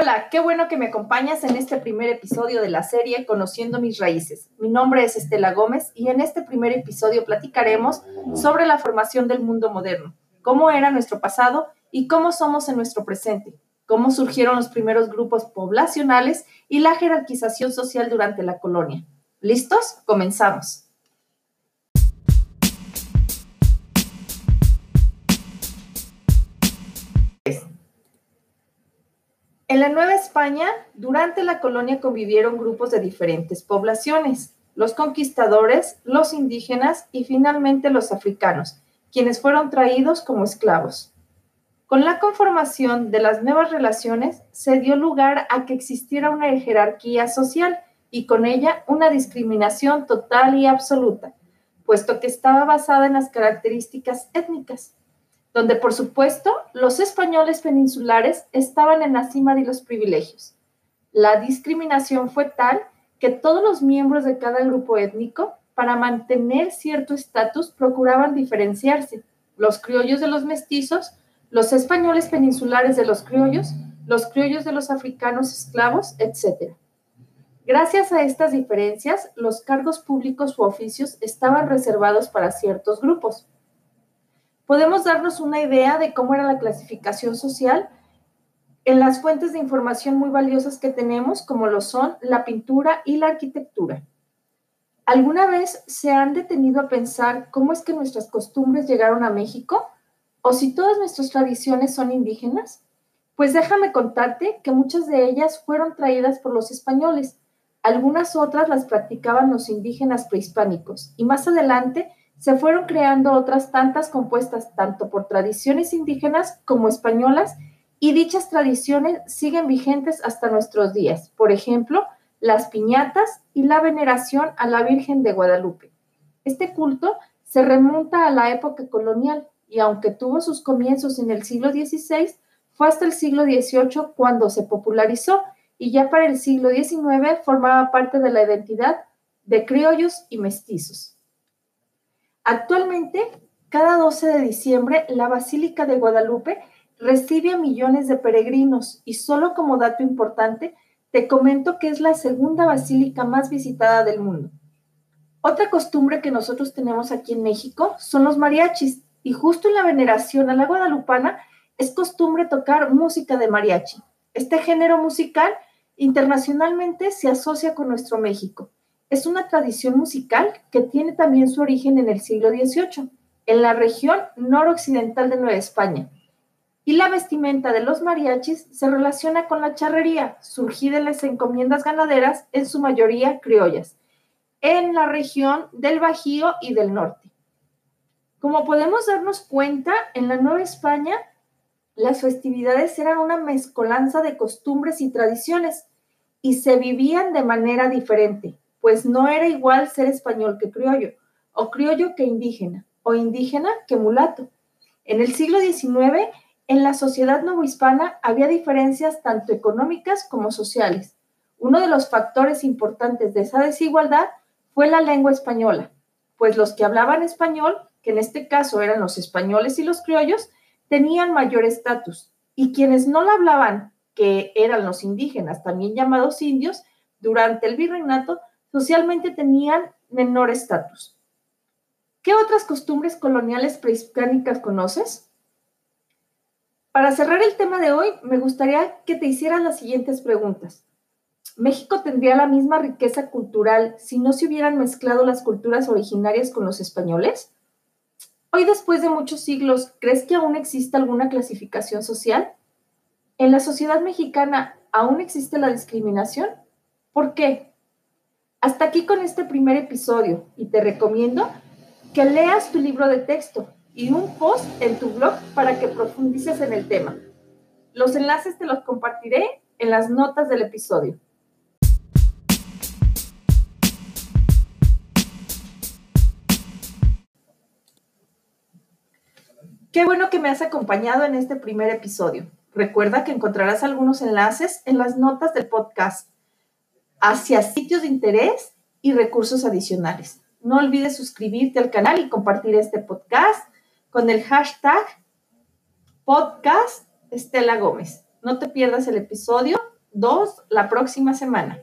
Hola, qué bueno que me acompañas en este primer episodio de la serie Conociendo mis raíces. Mi nombre es Estela Gómez y en este primer episodio platicaremos sobre la formación del mundo moderno, cómo era nuestro pasado y cómo somos en nuestro presente, cómo surgieron los primeros grupos poblacionales y la jerarquización social durante la colonia. ¿Listos? Comenzamos. En la Nueva España, durante la colonia convivieron grupos de diferentes poblaciones, los conquistadores, los indígenas y finalmente los africanos, quienes fueron traídos como esclavos. Con la conformación de las nuevas relaciones se dio lugar a que existiera una jerarquía social y con ella una discriminación total y absoluta, puesto que estaba basada en las características étnicas donde por supuesto los españoles peninsulares estaban en la cima de los privilegios. La discriminación fue tal que todos los miembros de cada grupo étnico, para mantener cierto estatus, procuraban diferenciarse. Los criollos de los mestizos, los españoles peninsulares de los criollos, los criollos de los africanos esclavos, etc. Gracias a estas diferencias, los cargos públicos u oficios estaban reservados para ciertos grupos podemos darnos una idea de cómo era la clasificación social en las fuentes de información muy valiosas que tenemos, como lo son la pintura y la arquitectura. ¿Alguna vez se han detenido a pensar cómo es que nuestras costumbres llegaron a México? ¿O si todas nuestras tradiciones son indígenas? Pues déjame contarte que muchas de ellas fueron traídas por los españoles. Algunas otras las practicaban los indígenas prehispánicos y más adelante se fueron creando otras tantas compuestas tanto por tradiciones indígenas como españolas y dichas tradiciones siguen vigentes hasta nuestros días. Por ejemplo, las piñatas y la veneración a la Virgen de Guadalupe. Este culto se remonta a la época colonial y aunque tuvo sus comienzos en el siglo XVI, fue hasta el siglo XVIII cuando se popularizó y ya para el siglo XIX formaba parte de la identidad de criollos y mestizos. Actualmente, cada 12 de diciembre, la Basílica de Guadalupe recibe a millones de peregrinos y solo como dato importante, te comento que es la segunda basílica más visitada del mundo. Otra costumbre que nosotros tenemos aquí en México son los mariachis y justo en la veneración a la guadalupana es costumbre tocar música de mariachi. Este género musical internacionalmente se asocia con nuestro México es una tradición musical que tiene también su origen en el siglo XVIII, en la región noroccidental de Nueva España. Y la vestimenta de los mariachis se relaciona con la charrería, surgida en las encomiendas ganaderas, en su mayoría criollas, en la región del Bajío y del norte. Como podemos darnos cuenta, en la Nueva España las festividades eran una mezcolanza de costumbres y tradiciones y se vivían de manera diferente pues no era igual ser español que criollo, o criollo que indígena, o indígena que mulato. En el siglo XIX, en la sociedad novohispana había diferencias tanto económicas como sociales. Uno de los factores importantes de esa desigualdad fue la lengua española, pues los que hablaban español, que en este caso eran los españoles y los criollos, tenían mayor estatus, y quienes no la hablaban, que eran los indígenas, también llamados indios, durante el virreinato socialmente tenían menor estatus. ¿Qué otras costumbres coloniales prehispánicas conoces? Para cerrar el tema de hoy, me gustaría que te hicieras las siguientes preguntas. ¿México tendría la misma riqueza cultural si no se hubieran mezclado las culturas originarias con los españoles? Hoy, después de muchos siglos, ¿crees que aún existe alguna clasificación social? ¿En la sociedad mexicana aún existe la discriminación? ¿Por qué? Hasta aquí con este primer episodio y te recomiendo que leas tu libro de texto y un post en tu blog para que profundices en el tema. Los enlaces te los compartiré en las notas del episodio. Qué bueno que me has acompañado en este primer episodio. Recuerda que encontrarás algunos enlaces en las notas del podcast hacia sitios de interés y recursos adicionales. No olvides suscribirte al canal y compartir este podcast con el hashtag podcast Estela Gómez. No te pierdas el episodio dos la próxima semana.